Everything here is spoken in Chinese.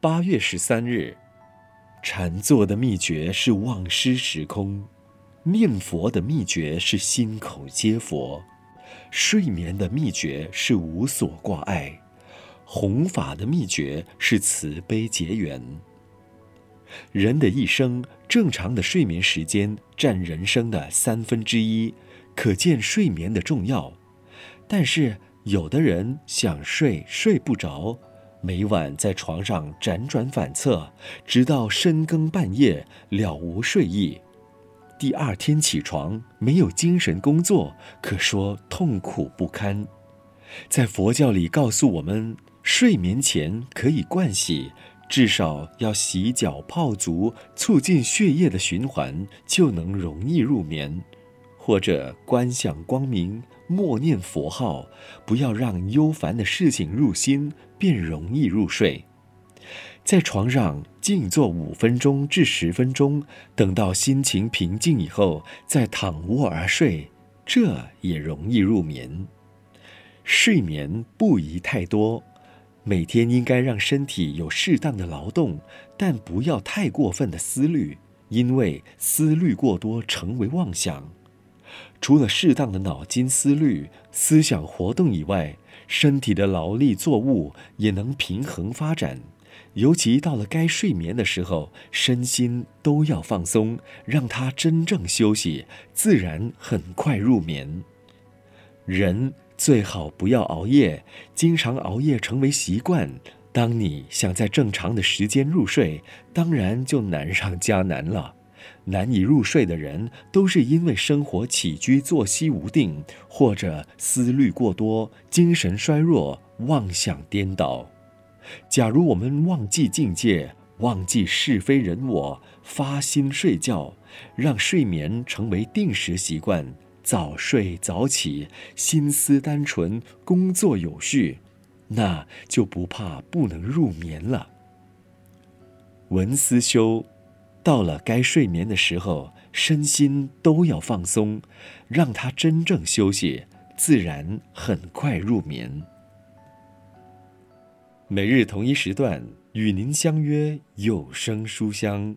八月十三日，禅坐的秘诀是忘失时空，念佛的秘诀是心口皆佛，睡眠的秘诀是无所挂碍，弘法的秘诀是慈悲结缘。人的一生，正常的睡眠时间占人生的三分之一，可见睡眠的重要。但是，有的人想睡睡不着，每晚在床上辗转反侧，直到深更半夜了无睡意。第二天起床没有精神工作，可说痛苦不堪。在佛教里告诉我们，睡眠前可以盥洗。至少要洗脚泡足，促进血液的循环，就能容易入眠。或者观想光明，默念佛号，不要让忧烦的事情入心，便容易入睡。在床上静坐五分钟至十分钟，等到心情平静以后，再躺卧而睡，这也容易入眠。睡眠不宜太多。每天应该让身体有适当的劳动，但不要太过分的思虑，因为思虑过多成为妄想。除了适当的脑筋思虑、思想活动以外，身体的劳力作物也能平衡发展。尤其到了该睡眠的时候，身心都要放松，让它真正休息，自然很快入眠。人。最好不要熬夜，经常熬夜成为习惯。当你想在正常的时间入睡，当然就难上加难了。难以入睡的人，都是因为生活起居作息无定，或者思虑过多，精神衰弱，妄想颠倒。假如我们忘记境界，忘记是非人我，发心睡觉，让睡眠成为定时习惯。早睡早起，心思单纯，工作有序，那就不怕不能入眠了。文思修，到了该睡眠的时候，身心都要放松，让它真正休息，自然很快入眠。每日同一时段与您相约有声书香。